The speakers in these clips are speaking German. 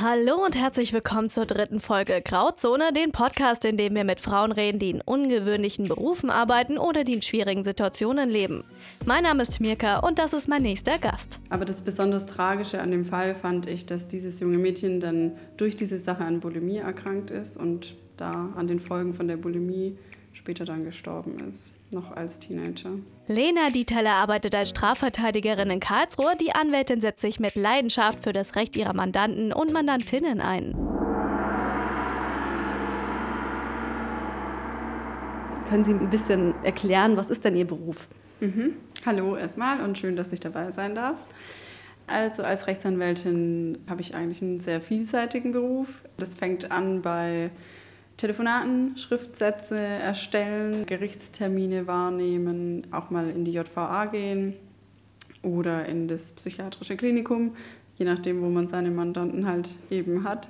Hallo und herzlich willkommen zur dritten Folge Grauzone, den Podcast, in dem wir mit Frauen reden, die in ungewöhnlichen Berufen arbeiten oder die in schwierigen Situationen leben. Mein Name ist Mirka und das ist mein nächster Gast. Aber das besonders Tragische an dem Fall fand ich, dass dieses junge Mädchen dann durch diese Sache an Bulimie erkrankt ist und da an den Folgen von der Bulimie später dann gestorben ist noch als Teenager. Lena Dieteller arbeitet als Strafverteidigerin in Karlsruhe. Die Anwältin setzt sich mit Leidenschaft für das Recht ihrer Mandanten und Mandantinnen ein. Können Sie ein bisschen erklären, was ist denn Ihr Beruf? Mhm. Hallo erstmal und schön, dass ich dabei sein darf. Also als Rechtsanwältin habe ich eigentlich einen sehr vielseitigen Beruf. Das fängt an bei Telefonaten, Schriftsätze erstellen, Gerichtstermine wahrnehmen, auch mal in die JVA gehen oder in das psychiatrische Klinikum, je nachdem, wo man seine Mandanten halt eben hat.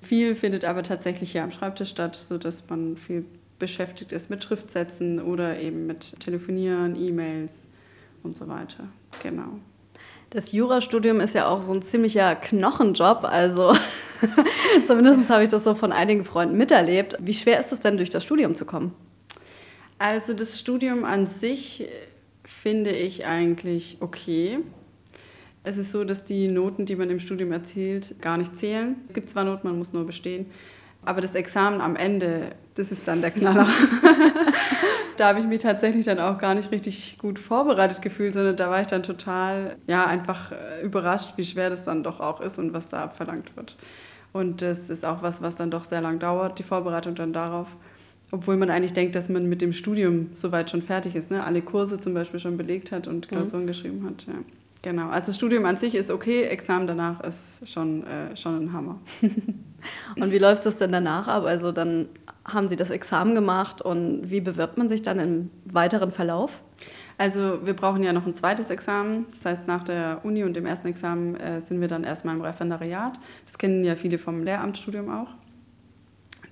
Viel findet aber tatsächlich hier am Schreibtisch statt, sodass man viel beschäftigt ist mit Schriftsätzen oder eben mit Telefonieren, E-Mails und so weiter. Genau. Das Jurastudium ist ja auch so ein ziemlicher Knochenjob, also Zumindest habe ich das so von einigen Freunden miterlebt. Wie schwer ist es denn, durch das Studium zu kommen? Also das Studium an sich finde ich eigentlich okay. Es ist so, dass die Noten, die man im Studium erzielt, gar nicht zählen. Es gibt zwar Noten, man muss nur bestehen, aber das Examen am Ende, das ist dann der Knaller. da habe ich mich tatsächlich dann auch gar nicht richtig gut vorbereitet gefühlt, sondern da war ich dann total, ja, einfach äh, überrascht, wie schwer das dann doch auch ist und was da abverlangt wird. Und das ist auch was, was dann doch sehr lang dauert, die Vorbereitung dann darauf. Obwohl man eigentlich denkt, dass man mit dem Studium soweit schon fertig ist, ne? alle Kurse zum Beispiel schon belegt hat und Klausuren mhm. geschrieben hat. Ja. Genau, also Studium an sich ist okay, Examen danach ist schon, äh, schon ein Hammer. und wie läuft es denn danach ab? Also dann haben Sie das Examen gemacht und wie bewirbt man sich dann im weiteren Verlauf? Also wir brauchen ja noch ein zweites Examen. Das heißt, nach der Uni und dem ersten Examen äh, sind wir dann erstmal im Referendariat. Das kennen ja viele vom Lehramtsstudium auch.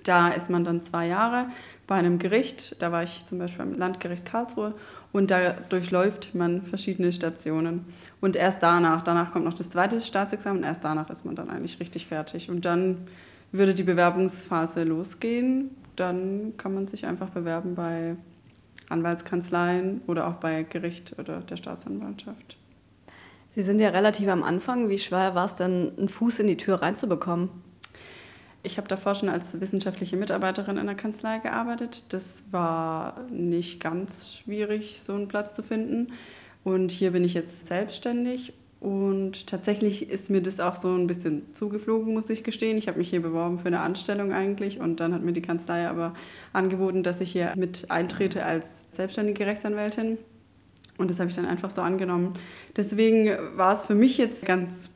Da ist man dann zwei Jahre bei einem Gericht. Da war ich zum Beispiel beim Landgericht Karlsruhe. Und da durchläuft man verschiedene Stationen. Und erst danach, danach kommt noch das zweite Staatsexamen, erst danach ist man dann eigentlich richtig fertig. Und dann würde die Bewerbungsphase losgehen. Dann kann man sich einfach bewerben bei Anwaltskanzleien oder auch bei Gericht oder der Staatsanwaltschaft. Sie sind ja relativ am Anfang. Wie schwer war es denn, einen Fuß in die Tür reinzubekommen? Ich habe davor schon als wissenschaftliche Mitarbeiterin in der Kanzlei gearbeitet. Das war nicht ganz schwierig, so einen Platz zu finden. Und hier bin ich jetzt selbstständig und tatsächlich ist mir das auch so ein bisschen zugeflogen, muss ich gestehen. Ich habe mich hier beworben für eine Anstellung eigentlich und dann hat mir die Kanzlei aber angeboten, dass ich hier mit eintrete als selbstständige Rechtsanwältin. Und das habe ich dann einfach so angenommen. Deswegen war es für mich jetzt ganz,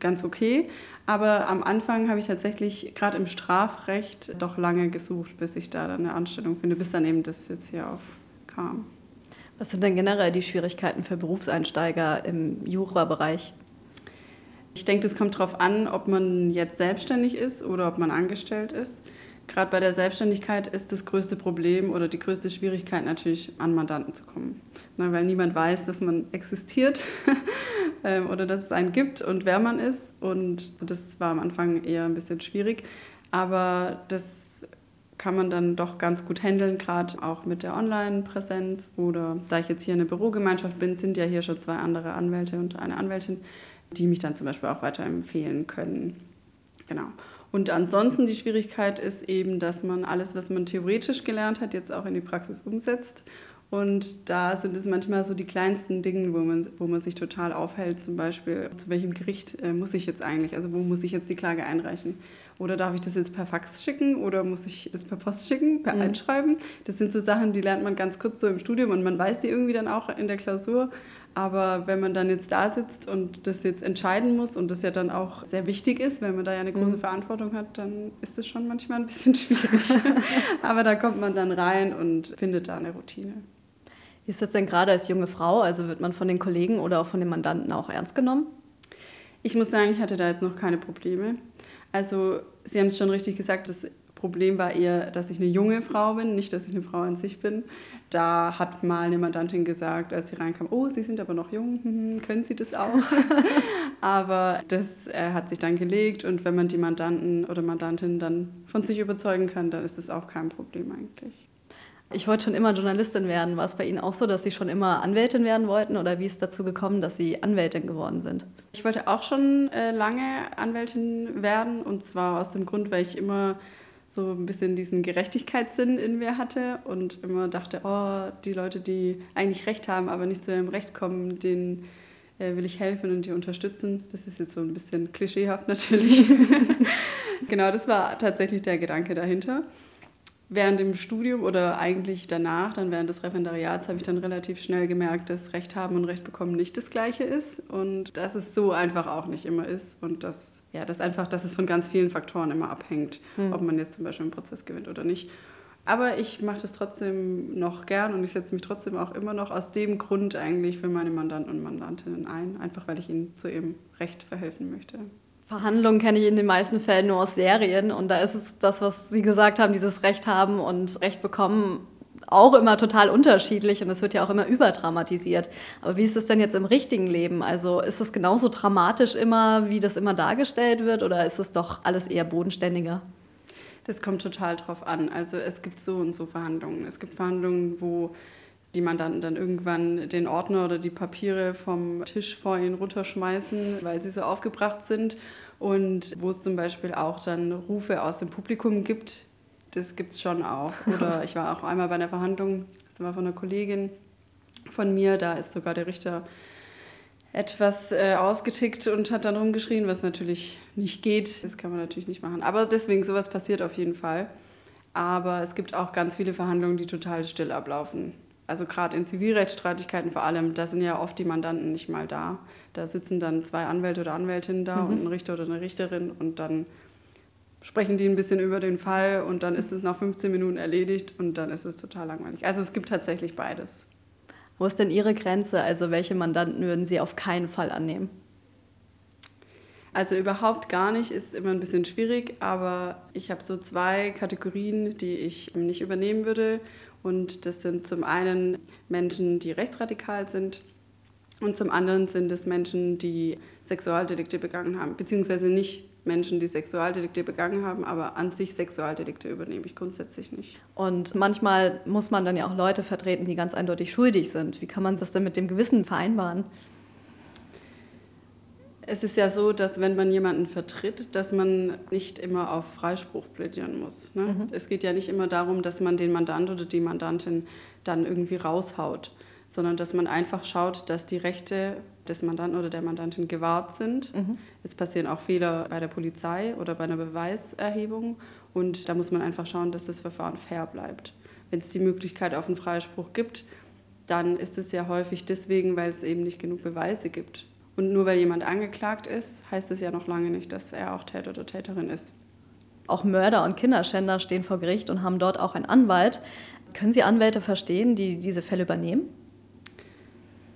ganz okay. Aber am Anfang habe ich tatsächlich gerade im Strafrecht doch lange gesucht, bis ich da dann eine Anstellung finde, bis dann eben das jetzt hier aufkam. Was sind denn generell die Schwierigkeiten für Berufseinsteiger im Jura-Bereich? Ich denke, das kommt darauf an, ob man jetzt selbstständig ist oder ob man angestellt ist. Gerade bei der Selbstständigkeit ist das größte Problem oder die größte Schwierigkeit natürlich, an Mandanten zu kommen. Na, weil niemand weiß, dass man existiert ähm, oder dass es einen gibt und wer man ist. Und das war am Anfang eher ein bisschen schwierig. Aber das kann man dann doch ganz gut handeln, gerade auch mit der Online-Präsenz. Oder da ich jetzt hier in der Bürogemeinschaft bin, sind ja hier schon zwei andere Anwälte und eine Anwältin, die mich dann zum Beispiel auch weiterempfehlen können. Genau. Und ansonsten die Schwierigkeit ist eben, dass man alles, was man theoretisch gelernt hat, jetzt auch in die Praxis umsetzt. Und da sind es manchmal so die kleinsten Dinge, wo man, wo man sich total aufhält. Zum Beispiel, zu welchem Gericht äh, muss ich jetzt eigentlich, also wo muss ich jetzt die Klage einreichen? Oder darf ich das jetzt per Fax schicken oder muss ich das per Post schicken, per mhm. Einschreiben? Das sind so Sachen, die lernt man ganz kurz so im Studium und man weiß die irgendwie dann auch in der Klausur. Aber wenn man dann jetzt da sitzt und das jetzt entscheiden muss und das ja dann auch sehr wichtig ist, wenn man da ja eine große mhm. Verantwortung hat, dann ist das schon manchmal ein bisschen schwierig. Aber da kommt man dann rein und findet da eine Routine. Wie ist das denn gerade als junge Frau? Also wird man von den Kollegen oder auch von den Mandanten auch ernst genommen? Ich muss sagen, ich hatte da jetzt noch keine Probleme. Also Sie haben es schon richtig gesagt, das Problem war eher, dass ich eine junge Frau bin, nicht, dass ich eine Frau an sich bin. Da hat mal eine Mandantin gesagt, als sie reinkam, oh, Sie sind aber noch jung, hm, können Sie das auch? aber das äh, hat sich dann gelegt und wenn man die Mandanten oder Mandantin dann von sich überzeugen kann, dann ist das auch kein Problem eigentlich. Ich wollte schon immer Journalistin werden. War es bei Ihnen auch so, dass Sie schon immer Anwältin werden wollten oder wie ist es dazu gekommen, dass Sie Anwältin geworden sind? Ich wollte auch schon äh, lange Anwältin werden und zwar aus dem Grund, weil ich immer so ein bisschen diesen Gerechtigkeitssinn in mir hatte und immer dachte, oh, die Leute, die eigentlich Recht haben, aber nicht zu ihrem Recht kommen, denen äh, will ich helfen und die unterstützen. Das ist jetzt so ein bisschen klischeehaft natürlich. genau, das war tatsächlich der Gedanke dahinter. Während dem Studium oder eigentlich danach, dann während des Referendariats, habe ich dann relativ schnell gemerkt, dass Recht haben und Recht bekommen nicht das Gleiche ist und dass es so einfach auch nicht immer ist und dass ja, das einfach, dass es von ganz vielen Faktoren immer abhängt, mhm. ob man jetzt zum Beispiel einen Prozess gewinnt oder nicht. Aber ich mache das trotzdem noch gern und ich setze mich trotzdem auch immer noch aus dem Grund eigentlich für meine Mandanten und Mandantinnen ein, einfach weil ich ihnen zu ihrem Recht verhelfen möchte. Verhandlungen kenne ich in den meisten Fällen nur aus Serien und da ist es das, was Sie gesagt haben, dieses Recht haben und Recht bekommen, auch immer total unterschiedlich und es wird ja auch immer überdramatisiert. Aber wie ist es denn jetzt im richtigen Leben? Also ist es genauso dramatisch immer, wie das immer dargestellt wird oder ist es doch alles eher bodenständiger? Das kommt total drauf an. Also es gibt so und so Verhandlungen. Es gibt Verhandlungen, wo die Mandanten dann irgendwann den Ordner oder die Papiere vom Tisch vor ihnen runterschmeißen, weil sie so aufgebracht sind. Und wo es zum Beispiel auch dann Rufe aus dem Publikum gibt, das gibt es schon auch. Oder ich war auch einmal bei einer Verhandlung, das war von einer Kollegin von mir, da ist sogar der Richter etwas äh, ausgetickt und hat dann rumgeschrien, was natürlich nicht geht. Das kann man natürlich nicht machen. Aber deswegen, sowas passiert auf jeden Fall. Aber es gibt auch ganz viele Verhandlungen, die total still ablaufen. Also gerade in Zivilrechtsstreitigkeiten vor allem, da sind ja oft die Mandanten nicht mal da. Da sitzen dann zwei Anwälte oder Anwältinnen da mhm. und ein Richter oder eine Richterin und dann sprechen die ein bisschen über den Fall und dann ist es nach 15 Minuten erledigt und dann ist es total langweilig. Also es gibt tatsächlich beides. Wo ist denn Ihre Grenze? Also welche Mandanten würden Sie auf keinen Fall annehmen? Also überhaupt gar nicht ist immer ein bisschen schwierig, aber ich habe so zwei Kategorien, die ich nicht übernehmen würde. Und das sind zum einen Menschen, die rechtsradikal sind und zum anderen sind es Menschen, die Sexualdelikte begangen haben, beziehungsweise nicht Menschen, die Sexualdelikte begangen haben, aber an sich Sexualdelikte übernehme ich grundsätzlich nicht. Und manchmal muss man dann ja auch Leute vertreten, die ganz eindeutig schuldig sind. Wie kann man das denn mit dem Gewissen vereinbaren? Es ist ja so, dass wenn man jemanden vertritt, dass man nicht immer auf Freispruch plädieren muss. Ne? Mhm. Es geht ja nicht immer darum, dass man den Mandant oder die Mandantin dann irgendwie raushaut, sondern dass man einfach schaut, dass die Rechte des Mandanten oder der Mandantin gewahrt sind. Mhm. Es passieren auch Fehler bei der Polizei oder bei einer Beweiserhebung und da muss man einfach schauen, dass das Verfahren fair bleibt. Wenn es die Möglichkeit auf einen Freispruch gibt, dann ist es ja häufig deswegen, weil es eben nicht genug Beweise gibt. Und nur weil jemand angeklagt ist, heißt es ja noch lange nicht, dass er auch Täter oder Täterin ist. Auch Mörder und Kinderschänder stehen vor Gericht und haben dort auch einen Anwalt. Können Sie Anwälte verstehen, die diese Fälle übernehmen?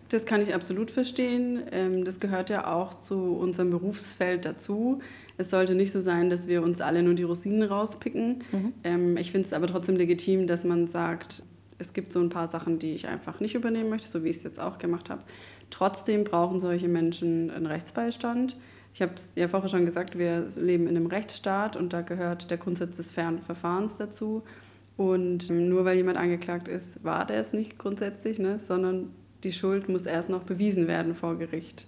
Das kann ich absolut verstehen. Ähm, das gehört ja auch zu unserem Berufsfeld dazu. Es sollte nicht so sein, dass wir uns alle nur die Rosinen rauspicken. Mhm. Ähm, ich finde es aber trotzdem legitim, dass man sagt, es gibt so ein paar Sachen, die ich einfach nicht übernehmen möchte, so wie ich es jetzt auch gemacht habe. Trotzdem brauchen solche Menschen einen Rechtsbeistand. Ich habe es ja vorher schon gesagt, wir leben in einem Rechtsstaat und da gehört der Grundsatz des fairen Verfahrens dazu. Und nur weil jemand angeklagt ist, war der es nicht grundsätzlich, ne, sondern die Schuld muss erst noch bewiesen werden vor Gericht.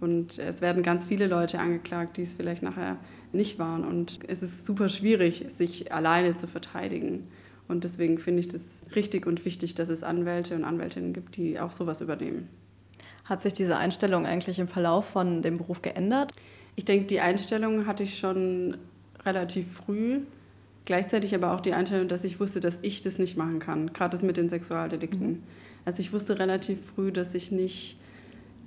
Und es werden ganz viele Leute angeklagt, die es vielleicht nachher nicht waren. Und es ist super schwierig, sich alleine zu verteidigen. Und deswegen finde ich das richtig und wichtig, dass es Anwälte und Anwältinnen gibt, die auch sowas übernehmen. Hat sich diese Einstellung eigentlich im Verlauf von dem Beruf geändert? Ich denke, die Einstellung hatte ich schon relativ früh. Gleichzeitig aber auch die Einstellung, dass ich wusste, dass ich das nicht machen kann, gerade das mit den Sexualdelikten. Mhm. Also ich wusste relativ früh, dass ich nicht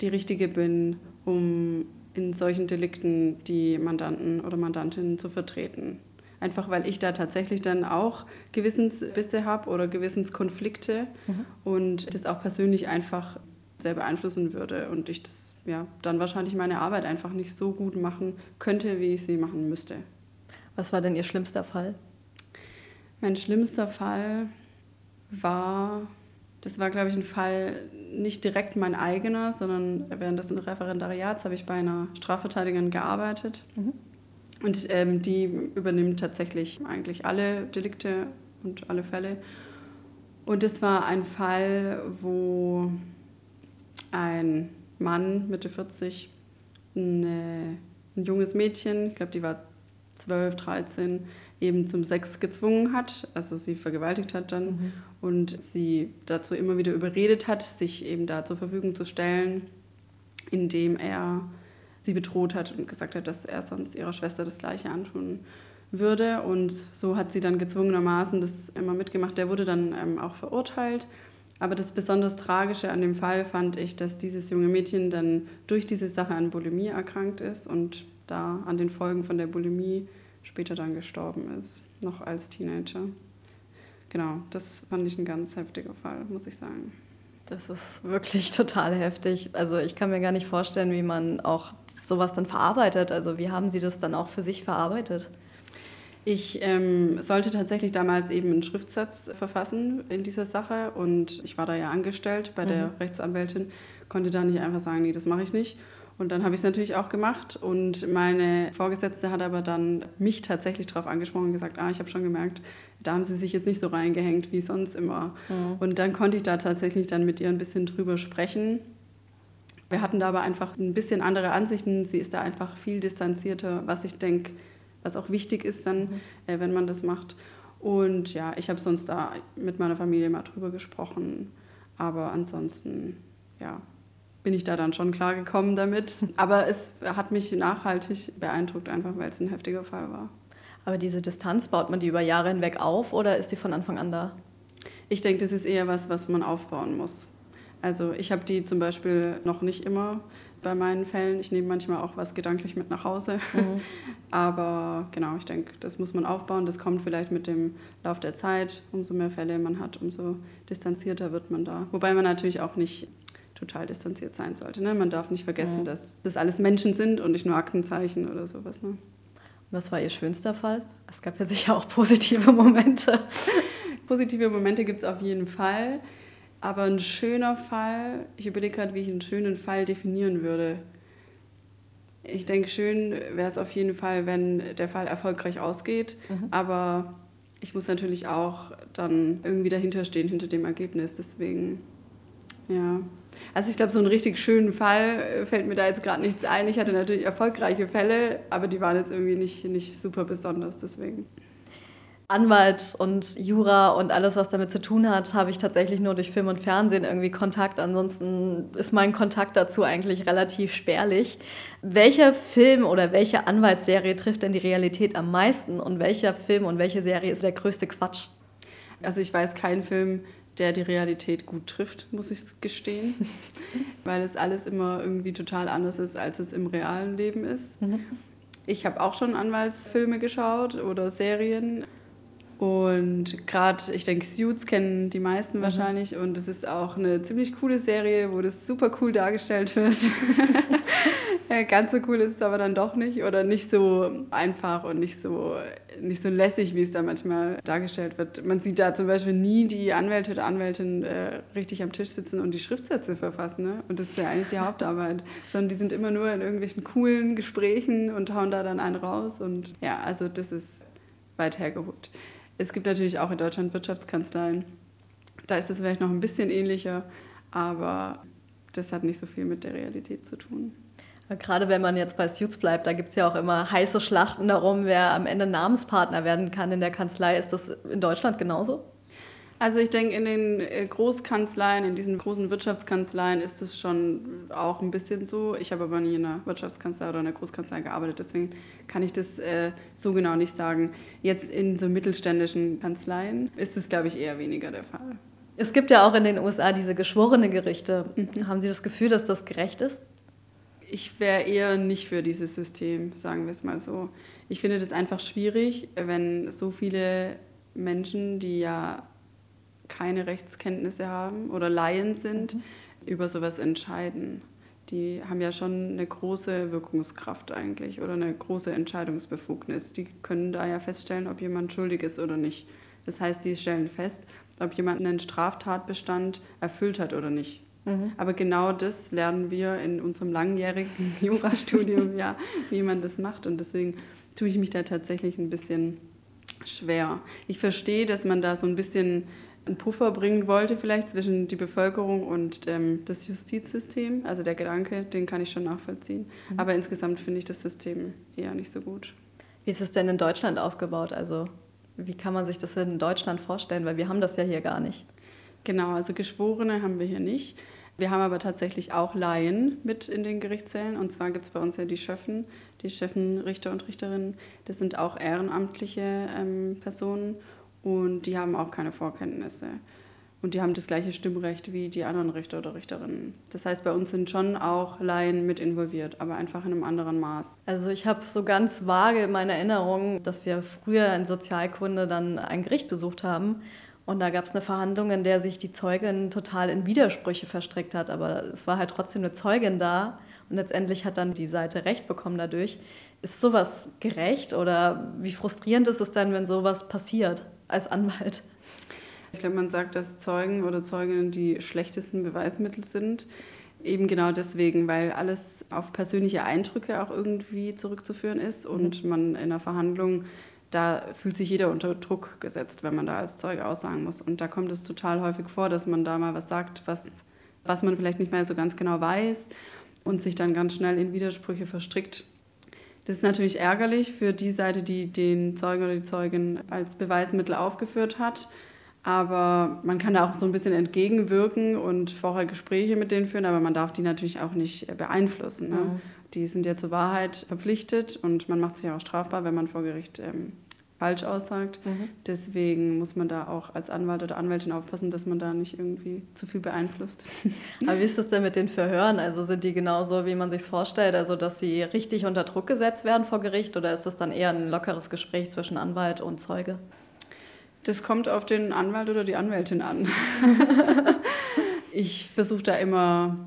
die Richtige bin, um in solchen Delikten die Mandanten oder Mandantinnen zu vertreten. Einfach weil ich da tatsächlich dann auch Gewissensbisse habe oder Gewissenskonflikte mhm. und das auch persönlich einfach sehr beeinflussen würde und ich das ja, dann wahrscheinlich meine Arbeit einfach nicht so gut machen könnte, wie ich sie machen müsste. Was war denn Ihr schlimmster Fall? Mein schlimmster Fall war, das war, glaube ich, ein Fall nicht direkt mein eigener, sondern während des Referendariats habe ich bei einer Strafverteidigerin gearbeitet. Mhm. Und ähm, die übernimmt tatsächlich eigentlich alle Delikte und alle Fälle. Und es war ein Fall, wo ein Mann, Mitte 40, eine, ein junges Mädchen, ich glaube, die war 12, 13, eben zum Sex gezwungen hat, also sie vergewaltigt hat dann mhm. und sie dazu immer wieder überredet hat, sich eben da zur Verfügung zu stellen, indem er sie bedroht hat und gesagt hat, dass er sonst ihrer Schwester das Gleiche antun würde. Und so hat sie dann gezwungenermaßen das immer mitgemacht. Der wurde dann ähm, auch verurteilt. Aber das besonders Tragische an dem Fall fand ich, dass dieses junge Mädchen dann durch diese Sache an Bulimie erkrankt ist und da an den Folgen von der Bulimie später dann gestorben ist, noch als Teenager. Genau, das fand ich ein ganz heftiger Fall, muss ich sagen. Das ist wirklich total heftig. Also ich kann mir gar nicht vorstellen, wie man auch sowas dann verarbeitet. Also wie haben Sie das dann auch für sich verarbeitet? Ich ähm, sollte tatsächlich damals eben einen Schriftsatz verfassen in dieser Sache und ich war da ja angestellt bei der mhm. Rechtsanwältin, konnte da nicht einfach sagen, nee, das mache ich nicht. Und dann habe ich es natürlich auch gemacht und meine Vorgesetzte hat aber dann mich tatsächlich darauf angesprochen und gesagt, ah, ich habe schon gemerkt, da haben sie sich jetzt nicht so reingehängt wie sonst immer. Mhm. Und dann konnte ich da tatsächlich dann mit ihr ein bisschen drüber sprechen. Wir hatten da aber einfach ein bisschen andere Ansichten. Sie ist da einfach viel distanzierter, was ich denke, was auch wichtig ist dann, mhm. äh, wenn man das macht. Und ja, ich habe sonst da mit meiner Familie mal drüber gesprochen. Aber ansonsten, ja, bin ich da dann schon klar gekommen damit. Aber es hat mich nachhaltig beeindruckt, einfach weil es ein heftiger Fall war. Aber diese Distanz, baut man die über Jahre hinweg auf oder ist die von Anfang an da? Ich denke, das ist eher was, was man aufbauen muss. Also ich habe die zum Beispiel noch nicht immer bei meinen Fällen. Ich nehme manchmal auch was gedanklich mit nach Hause. Mhm. Aber genau, ich denke, das muss man aufbauen. Das kommt vielleicht mit dem Lauf der Zeit. Umso mehr Fälle man hat, umso distanzierter wird man da. Wobei man natürlich auch nicht total distanziert sein sollte. Ne? Man darf nicht vergessen, mhm. dass das alles Menschen sind und nicht nur Aktenzeichen oder sowas. Ne? Was war Ihr schönster Fall? Es gab ja sicher auch positive Momente. positive Momente gibt es auf jeden Fall. Aber ein schöner Fall, ich überlege gerade, wie ich einen schönen Fall definieren würde. Ich denke, schön wäre es auf jeden Fall, wenn der Fall erfolgreich ausgeht. Mhm. Aber ich muss natürlich auch dann irgendwie dahinter stehen, hinter dem Ergebnis. Deswegen, ja. Also ich glaube, so einen richtig schönen Fall fällt mir da jetzt gerade nichts ein. Ich hatte natürlich erfolgreiche Fälle, aber die waren jetzt irgendwie nicht, nicht super besonders, deswegen. Anwalt und Jura und alles, was damit zu tun hat, habe ich tatsächlich nur durch Film und Fernsehen irgendwie Kontakt. Ansonsten ist mein Kontakt dazu eigentlich relativ spärlich. Welcher Film oder welche Anwaltsserie trifft denn die Realität am meisten und welcher Film und welche Serie ist der größte Quatsch? Also ich weiß keinen Film, der die Realität gut trifft, muss ich gestehen, weil es alles immer irgendwie total anders ist, als es im realen Leben ist. Mhm. Ich habe auch schon Anwaltsfilme geschaut oder Serien. Und gerade, ich denke, Suits kennen die meisten mhm. wahrscheinlich. Und es ist auch eine ziemlich coole Serie, wo das super cool dargestellt wird. Ganz so cool ist es aber dann doch nicht. Oder nicht so einfach und nicht so, nicht so lässig, wie es da manchmal dargestellt wird. Man sieht da zum Beispiel nie die Anwälte oder Anwältin äh, richtig am Tisch sitzen und die Schriftsätze verfassen. Ne? Und das ist ja eigentlich die Hauptarbeit. Sondern die sind immer nur in irgendwelchen coolen Gesprächen und hauen da dann einen raus. Und ja, also das ist weit hergeholt. Es gibt natürlich auch in Deutschland Wirtschaftskanzleien. Da ist es vielleicht noch ein bisschen ähnlicher, aber das hat nicht so viel mit der Realität zu tun. Gerade wenn man jetzt bei Suits bleibt, da gibt es ja auch immer heiße Schlachten darum, wer am Ende Namenspartner werden kann in der Kanzlei. Ist das in Deutschland genauso? Also ich denke, in den äh, Großkanzleien, in diesen großen Wirtschaftskanzleien ist es schon auch ein bisschen so. Ich habe aber nie in einer Wirtschaftskanzlei oder einer Großkanzlei gearbeitet, deswegen kann ich das äh, so genau nicht sagen. Jetzt in so mittelständischen Kanzleien ist es, glaube ich, eher weniger der Fall. Es gibt ja auch in den USA diese geschworene Gerichte. Mhm. Haben Sie das Gefühl, dass das gerecht ist? Ich wäre eher nicht für dieses System, sagen wir es mal so. Ich finde das einfach schwierig, wenn so viele Menschen, die ja keine Rechtskenntnisse haben oder Laien sind, mhm. über sowas entscheiden. Die haben ja schon eine große Wirkungskraft eigentlich oder eine große Entscheidungsbefugnis. Die können da ja feststellen, ob jemand schuldig ist oder nicht. Das heißt, die stellen fest, ob jemand einen Straftatbestand erfüllt hat oder nicht. Mhm. Aber genau das lernen wir in unserem langjährigen Jurastudium, ja, wie man das macht. Und deswegen tue ich mich da tatsächlich ein bisschen schwer. Ich verstehe, dass man da so ein bisschen einen Puffer bringen wollte, vielleicht zwischen die Bevölkerung und ähm, das Justizsystem. Also der Gedanke, den kann ich schon nachvollziehen. Mhm. Aber insgesamt finde ich das System eher nicht so gut. Wie ist es denn in Deutschland aufgebaut? Also wie kann man sich das in Deutschland vorstellen? Weil wir haben das ja hier gar nicht. Genau, also Geschworene haben wir hier nicht. Wir haben aber tatsächlich auch Laien mit in den Gerichtssälen. Und zwar gibt es bei uns ja die Schöffen, die Schöffenrichter und Richterinnen. Das sind auch ehrenamtliche ähm, Personen und die haben auch keine Vorkenntnisse. Und die haben das gleiche Stimmrecht wie die anderen Richter oder Richterinnen. Das heißt, bei uns sind schon auch Laien mit involviert, aber einfach in einem anderen Maß. Also ich habe so ganz vage in meiner Erinnerung, dass wir früher in Sozialkunde dann ein Gericht besucht haben und da gab es eine Verhandlung, in der sich die Zeugin total in Widersprüche verstrickt hat. Aber es war halt trotzdem eine Zeugin da. Und letztendlich hat dann die Seite Recht bekommen dadurch. Ist sowas gerecht oder wie frustrierend ist es dann, wenn sowas passiert als Anwalt? Ich glaube, man sagt, dass Zeugen oder Zeuginnen die schlechtesten Beweismittel sind. Eben genau deswegen, weil alles auf persönliche Eindrücke auch irgendwie zurückzuführen ist und mhm. man in einer Verhandlung da fühlt sich jeder unter Druck gesetzt, wenn man da als Zeuge aussagen muss. Und da kommt es total häufig vor, dass man da mal was sagt, was, was man vielleicht nicht mehr so ganz genau weiß und sich dann ganz schnell in Widersprüche verstrickt. Das ist natürlich ärgerlich für die Seite, die den Zeugen oder die Zeugin als Beweismittel aufgeführt hat. Aber man kann da auch so ein bisschen entgegenwirken und vorher Gespräche mit denen führen, aber man darf die natürlich auch nicht beeinflussen. Ne? Mhm. Die sind ja zur Wahrheit verpflichtet und man macht sich auch strafbar, wenn man vor Gericht ähm, falsch aussagt. Mhm. Deswegen muss man da auch als Anwalt oder Anwältin aufpassen, dass man da nicht irgendwie zu viel beeinflusst. Aber wie ist das denn mit den Verhören? Also sind die genauso, wie man sich vorstellt, also dass sie richtig unter Druck gesetzt werden vor Gericht oder ist das dann eher ein lockeres Gespräch zwischen Anwalt und Zeuge? Das kommt auf den Anwalt oder die Anwältin an. ich versuche da immer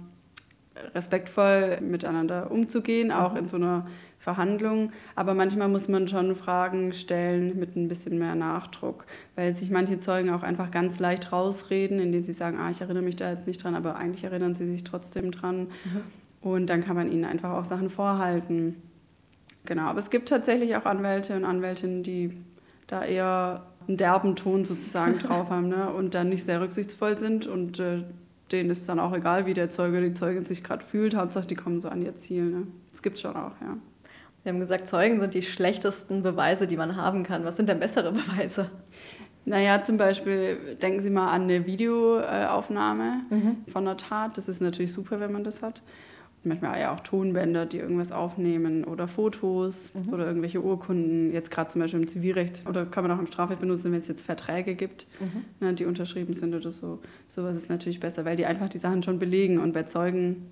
respektvoll miteinander umzugehen, auch in so einer Verhandlung. Aber manchmal muss man schon Fragen stellen mit ein bisschen mehr Nachdruck, weil sich manche Zeugen auch einfach ganz leicht rausreden, indem sie sagen, ah, ich erinnere mich da jetzt nicht dran, aber eigentlich erinnern sie sich trotzdem dran. Mhm. Und dann kann man ihnen einfach auch Sachen vorhalten. Genau, aber es gibt tatsächlich auch Anwälte und Anwältinnen, die da eher einen derben Ton sozusagen drauf haben ne? und dann nicht sehr rücksichtsvoll sind und äh, denen ist dann auch egal, wie der Zeuge oder die Zeugin sich gerade fühlt. Hauptsache, die kommen so an ihr Ziel. Ne? Das gibt es schon auch, ja. Wir haben gesagt, Zeugen sind die schlechtesten Beweise, die man haben kann. Was sind denn bessere Beweise? Naja, zum Beispiel denken Sie mal an eine Videoaufnahme mhm. von einer Tat. Das ist natürlich super, wenn man das hat manchmal ja auch Tonbänder, die irgendwas aufnehmen oder Fotos mhm. oder irgendwelche Urkunden, jetzt gerade zum Beispiel im Zivilrecht oder kann man auch im Strafrecht benutzen, wenn es jetzt Verträge gibt, mhm. ne, die unterschrieben sind oder so. Sowas ist natürlich besser, weil die einfach die Sachen schon belegen und bei Zeugen,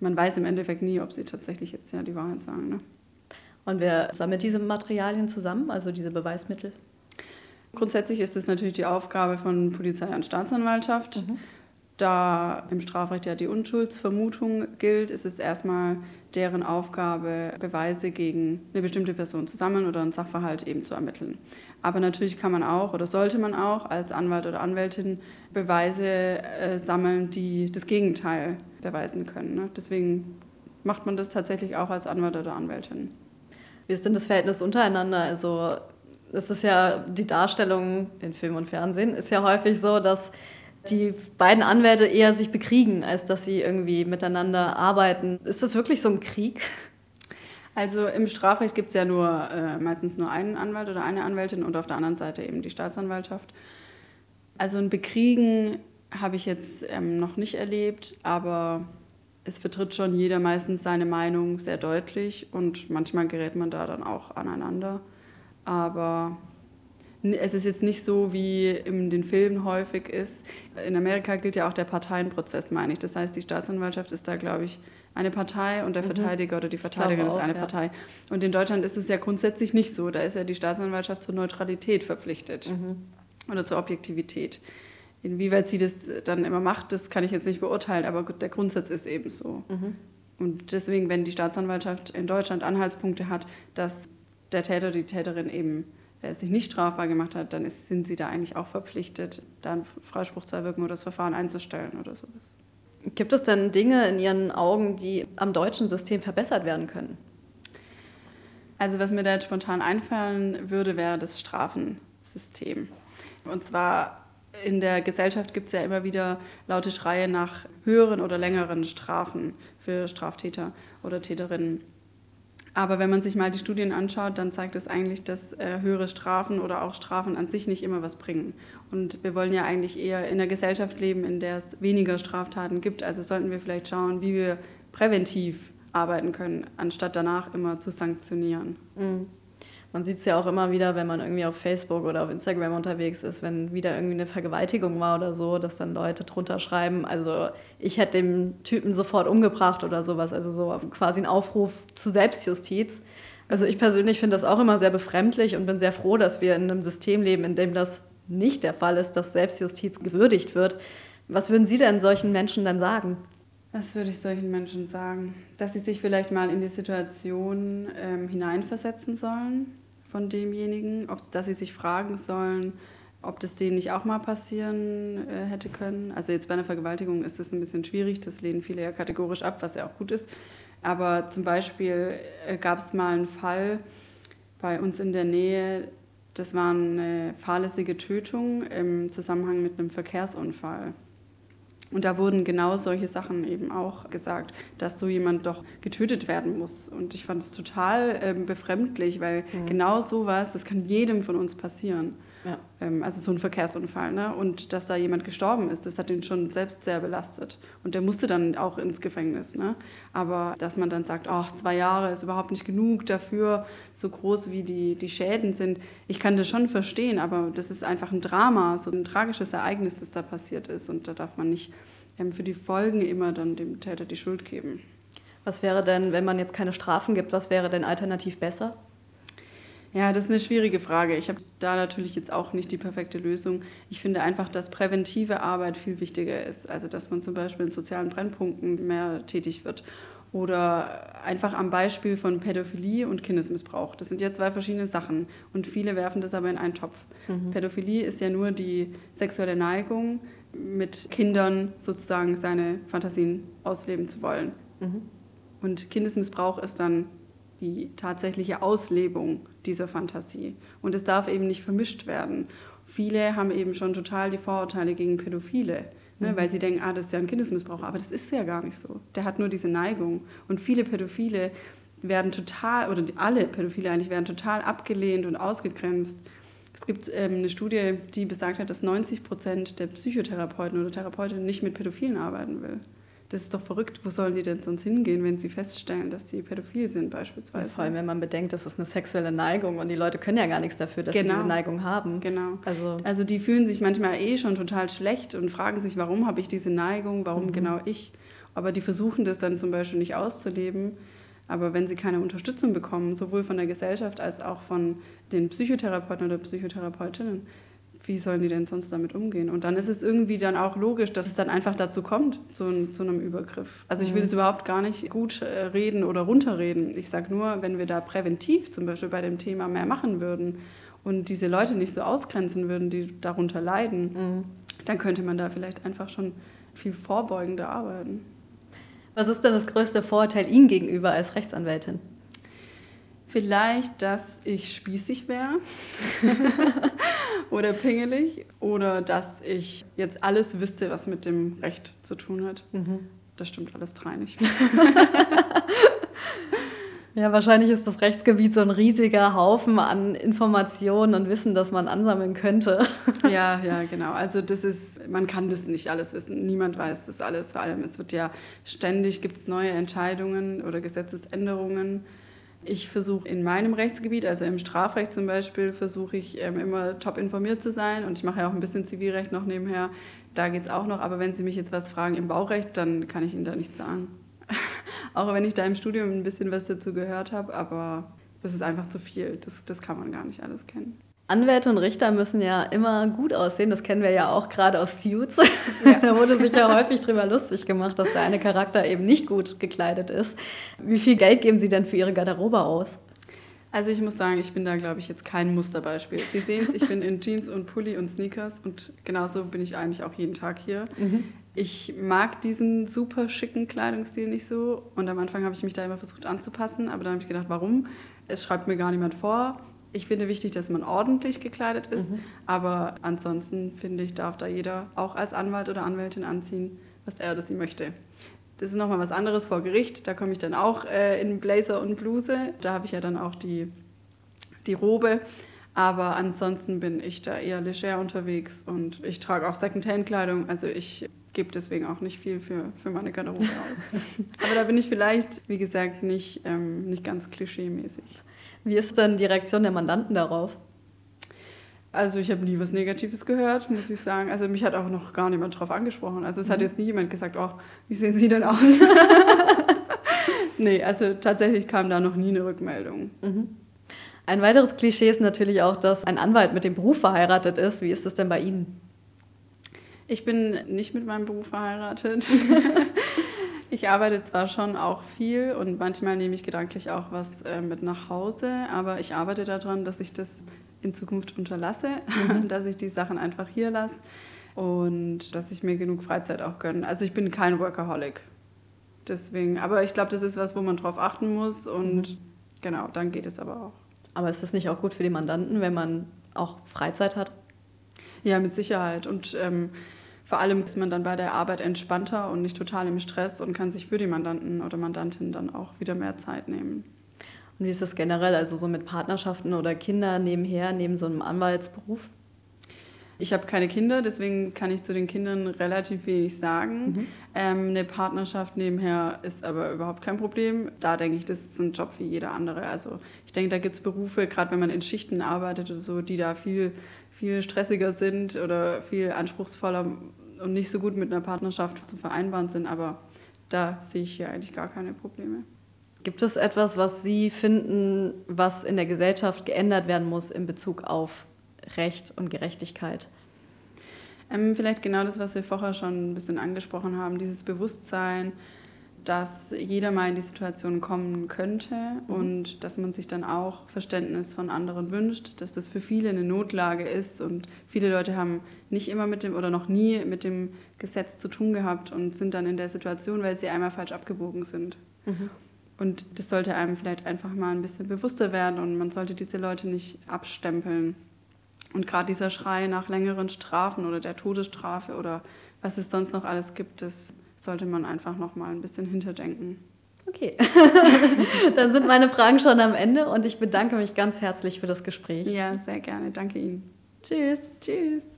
man weiß im Endeffekt nie, ob sie tatsächlich jetzt ja die Wahrheit sagen. Ne? Und wer sammelt diese Materialien zusammen, also diese Beweismittel? Grundsätzlich ist es natürlich die Aufgabe von Polizei und Staatsanwaltschaft. Mhm da im Strafrecht ja die Unschuldsvermutung gilt, ist es erstmal deren Aufgabe, Beweise gegen eine bestimmte Person zu sammeln oder einen Sachverhalt eben zu ermitteln. Aber natürlich kann man auch oder sollte man auch als Anwalt oder Anwältin Beweise äh, sammeln, die das Gegenteil beweisen können. Ne? Deswegen macht man das tatsächlich auch als Anwalt oder Anwältin. Wie ist denn das Verhältnis untereinander? Also es ist ja die Darstellung in Film und Fernsehen ist ja häufig so, dass die beiden Anwälte eher sich bekriegen, als dass sie irgendwie miteinander arbeiten. Ist das wirklich so ein Krieg? Also im Strafrecht gibt es ja nur äh, meistens nur einen Anwalt oder eine Anwältin und auf der anderen Seite eben die Staatsanwaltschaft. Also ein Bekriegen habe ich jetzt ähm, noch nicht erlebt, aber es vertritt schon jeder meistens seine Meinung sehr deutlich und manchmal gerät man da dann auch aneinander. Aber es ist jetzt nicht so, wie in den Filmen häufig ist. In Amerika gilt ja auch der Parteienprozess, meine ich. Das heißt, die Staatsanwaltschaft ist da, glaube ich, eine Partei und der mhm. Verteidiger oder die Verteidigerin ist eine ja. Partei. Und in Deutschland ist es ja grundsätzlich nicht so. Da ist ja die Staatsanwaltschaft zur Neutralität verpflichtet mhm. oder zur Objektivität. Inwieweit sie das dann immer macht, das kann ich jetzt nicht beurteilen, aber der Grundsatz ist eben so. Mhm. Und deswegen, wenn die Staatsanwaltschaft in Deutschland Anhaltspunkte hat, dass der Täter, die Täterin eben äh, sich nicht strafbar gemacht hat, dann ist, sind sie da eigentlich auch verpflichtet, da einen Freispruch zu erwirken oder das Verfahren einzustellen oder sowas. Gibt es denn Dinge in Ihren Augen, die am deutschen System verbessert werden können? Also was mir da jetzt spontan einfallen würde, wäre das Strafensystem. Und zwar in der Gesellschaft gibt es ja immer wieder laute Schreie nach höheren oder längeren Strafen für Straftäter oder Täterinnen. Aber wenn man sich mal die Studien anschaut, dann zeigt es eigentlich, dass äh, höhere Strafen oder auch Strafen an sich nicht immer was bringen. Und wir wollen ja eigentlich eher in einer Gesellschaft leben, in der es weniger Straftaten gibt. Also sollten wir vielleicht schauen, wie wir präventiv arbeiten können, anstatt danach immer zu sanktionieren. Mhm. Man sieht es ja auch immer wieder, wenn man irgendwie auf Facebook oder auf Instagram unterwegs ist, wenn wieder irgendwie eine Vergewaltigung war oder so, dass dann Leute drunter schreiben, also ich hätte den Typen sofort umgebracht oder sowas, also so quasi ein Aufruf zu Selbstjustiz. Also ich persönlich finde das auch immer sehr befremdlich und bin sehr froh, dass wir in einem System leben, in dem das nicht der Fall ist, dass Selbstjustiz gewürdigt wird. Was würden Sie denn solchen Menschen dann sagen? Was würde ich solchen Menschen sagen? Dass sie sich vielleicht mal in die Situation ähm, hineinversetzen sollen von demjenigen, ob, dass sie sich fragen sollen, ob das denen nicht auch mal passieren äh, hätte können. Also jetzt bei einer Vergewaltigung ist das ein bisschen schwierig, das lehnen viele ja kategorisch ab, was ja auch gut ist. Aber zum Beispiel äh, gab es mal einen Fall bei uns in der Nähe, das war eine fahrlässige Tötung im Zusammenhang mit einem Verkehrsunfall. Und da wurden genau solche Sachen eben auch gesagt, dass so jemand doch getötet werden muss. Und ich fand es total ähm, befremdlich, weil mhm. genau sowas, das kann jedem von uns passieren. Ja. Ähm, also so ein Verkehrsunfall. Ne? Und dass da jemand gestorben ist, das hat ihn schon selbst sehr belastet. Und der musste dann auch ins Gefängnis. Ne? Aber dass man dann sagt, oh, zwei Jahre ist überhaupt nicht genug dafür, so groß wie die, die Schäden sind. Ich kann das schon verstehen, aber das ist einfach ein Drama, so ein tragisches Ereignis, das da passiert ist. Und da darf man nicht ähm, für die Folgen immer dann dem Täter die Schuld geben. Was wäre denn, wenn man jetzt keine Strafen gibt, was wäre denn alternativ besser? Ja, das ist eine schwierige Frage. Ich habe da natürlich jetzt auch nicht die perfekte Lösung. Ich finde einfach, dass präventive Arbeit viel wichtiger ist. Also, dass man zum Beispiel in sozialen Brennpunkten mehr tätig wird. Oder einfach am Beispiel von Pädophilie und Kindesmissbrauch. Das sind ja zwei verschiedene Sachen. Und viele werfen das aber in einen Topf. Mhm. Pädophilie ist ja nur die sexuelle Neigung, mit Kindern sozusagen seine Fantasien ausleben zu wollen. Mhm. Und Kindesmissbrauch ist dann die tatsächliche Auslebung dieser Fantasie. Und es darf eben nicht vermischt werden. Viele haben eben schon total die Vorurteile gegen Pädophile, ne, mhm. weil sie denken, ah, das ist ja ein Kindesmissbrauch. Aber das ist ja gar nicht so. Der hat nur diese Neigung. Und viele Pädophile werden total, oder alle Pädophile eigentlich werden total abgelehnt und ausgegrenzt. Es gibt ähm, eine Studie, die besagt hat, dass 90 Prozent der Psychotherapeuten oder Therapeutinnen nicht mit Pädophilen arbeiten will. Das ist doch verrückt. Wo sollen die denn sonst hingehen, wenn sie feststellen, dass die pädophil sind beispielsweise? Ja, vor allem, wenn man bedenkt, das ist eine sexuelle Neigung und die Leute können ja gar nichts dafür, dass genau. sie diese Neigung haben. Genau. Also, also die fühlen sich manchmal eh schon total schlecht und fragen sich, warum habe ich diese Neigung, warum mhm. genau ich. Aber die versuchen das dann zum Beispiel nicht auszuleben. Aber wenn sie keine Unterstützung bekommen, sowohl von der Gesellschaft als auch von den Psychotherapeuten oder Psychotherapeutinnen, wie sollen die denn sonst damit umgehen? Und dann ist es irgendwie dann auch logisch, dass es dann einfach dazu kommt, zu, zu einem Übergriff. Also ich will es mhm. überhaupt gar nicht gut äh, reden oder runterreden. Ich sage nur, wenn wir da präventiv zum Beispiel bei dem Thema mehr machen würden und diese Leute nicht so ausgrenzen würden, die darunter leiden, mhm. dann könnte man da vielleicht einfach schon viel vorbeugender arbeiten. Was ist denn das größte Vorurteil Ihnen gegenüber als Rechtsanwältin? Vielleicht, dass ich spießig wäre oder pingelig oder dass ich jetzt alles wüsste, was mit dem Recht zu tun hat. Mhm. Das stimmt alles drei nicht. ja, wahrscheinlich ist das Rechtsgebiet so ein riesiger Haufen an Informationen und Wissen, das man ansammeln könnte. ja, ja, genau. Also das ist, man kann das nicht alles wissen. Niemand weiß das alles. Vor allem, es wird ja ständig, gibt es neue Entscheidungen oder Gesetzesänderungen ich versuche in meinem Rechtsgebiet, also im Strafrecht zum Beispiel, versuche ich ähm, immer top informiert zu sein und ich mache ja auch ein bisschen Zivilrecht noch nebenher. Da geht es auch noch, aber wenn Sie mich jetzt was fragen im Baurecht, dann kann ich Ihnen da nichts sagen. auch wenn ich da im Studium ein bisschen was dazu gehört habe, aber das ist einfach zu viel. Das, das kann man gar nicht alles kennen. Anwälte und Richter müssen ja immer gut aussehen. Das kennen wir ja auch gerade aus Suits. Ja. da wurde sich ja häufig drüber lustig gemacht, dass der eine Charakter eben nicht gut gekleidet ist. Wie viel Geld geben Sie denn für Ihre Garderobe aus? Also ich muss sagen, ich bin da, glaube ich, jetzt kein Musterbeispiel. Sie sehen es, ich bin in Jeans und Pulli und Sneakers und genauso bin ich eigentlich auch jeden Tag hier. Mhm. Ich mag diesen super schicken Kleidungsstil nicht so und am Anfang habe ich mich da immer versucht anzupassen, aber dann habe ich gedacht, warum? Es schreibt mir gar niemand vor. Ich finde wichtig, dass man ordentlich gekleidet ist, mhm. aber ansonsten finde ich, darf da jeder auch als Anwalt oder Anwältin anziehen, was er oder sie möchte. Das ist nochmal was anderes vor Gericht. Da komme ich dann auch äh, in Blazer und Bluse. Da habe ich ja dann auch die, die Robe. Aber ansonsten bin ich da eher leger unterwegs und ich trage auch Secondhand-Kleidung. Also ich gebe deswegen auch nicht viel für, für meine Garderobe aus. Aber da bin ich vielleicht, wie gesagt, nicht, ähm, nicht ganz klischee-mäßig. Wie ist denn die Reaktion der Mandanten darauf? Also ich habe nie was Negatives gehört, muss ich sagen. Also mich hat auch noch gar niemand darauf angesprochen. Also es mhm. hat jetzt nie jemand gesagt, oh, wie sehen Sie denn aus? nee, also tatsächlich kam da noch nie eine Rückmeldung. Mhm. Ein weiteres Klischee ist natürlich auch, dass ein Anwalt mit dem Beruf verheiratet ist. Wie ist das denn bei Ihnen? Ich bin nicht mit meinem Beruf verheiratet. ich arbeite zwar schon auch viel und manchmal nehme ich gedanklich auch was äh, mit nach Hause, aber ich arbeite daran, dass ich das in Zukunft unterlasse, mhm. dass ich die Sachen einfach hier lasse und dass ich mir genug Freizeit auch gönne. Also ich bin kein Workaholic. Deswegen, aber ich glaube, das ist was, wo man drauf achten muss und mhm. genau, dann geht es aber auch. Aber ist das nicht auch gut für die Mandanten, wenn man auch Freizeit hat? Ja, mit Sicherheit. Und ähm, vor allem ist man dann bei der Arbeit entspannter und nicht total im Stress und kann sich für die Mandanten oder Mandantin dann auch wieder mehr Zeit nehmen. Und wie ist das generell, also so mit Partnerschaften oder Kinder nebenher, neben so einem Anwaltsberuf? Ich habe keine Kinder, deswegen kann ich zu den Kindern relativ wenig sagen. Mhm. Ähm, eine Partnerschaft nebenher ist aber überhaupt kein Problem. Da denke ich, das ist ein Job wie jeder andere. Also ich denke, da gibt es Berufe, gerade wenn man in Schichten arbeitet oder so, die da viel, viel stressiger sind oder viel anspruchsvoller und nicht so gut mit einer Partnerschaft zu vereinbaren sind. Aber da sehe ich hier eigentlich gar keine Probleme. Gibt es etwas, was Sie finden, was in der Gesellschaft geändert werden muss in Bezug auf Recht und Gerechtigkeit? Ähm, vielleicht genau das, was wir vorher schon ein bisschen angesprochen haben, dieses Bewusstsein, dass jeder mal in die Situation kommen könnte mhm. und dass man sich dann auch Verständnis von anderen wünscht, dass das für viele eine Notlage ist und viele Leute haben nicht immer mit dem oder noch nie mit dem Gesetz zu tun gehabt und sind dann in der Situation, weil sie einmal falsch abgebogen sind. Mhm. Und das sollte einem vielleicht einfach mal ein bisschen bewusster werden und man sollte diese Leute nicht abstempeln. Und gerade dieser Schrei nach längeren Strafen oder der Todesstrafe oder was es sonst noch alles gibt, das sollte man einfach noch mal ein bisschen hinterdenken. Okay, dann sind meine Fragen schon am Ende und ich bedanke mich ganz herzlich für das Gespräch. Ja, sehr gerne. Danke Ihnen. Tschüss. Tschüss.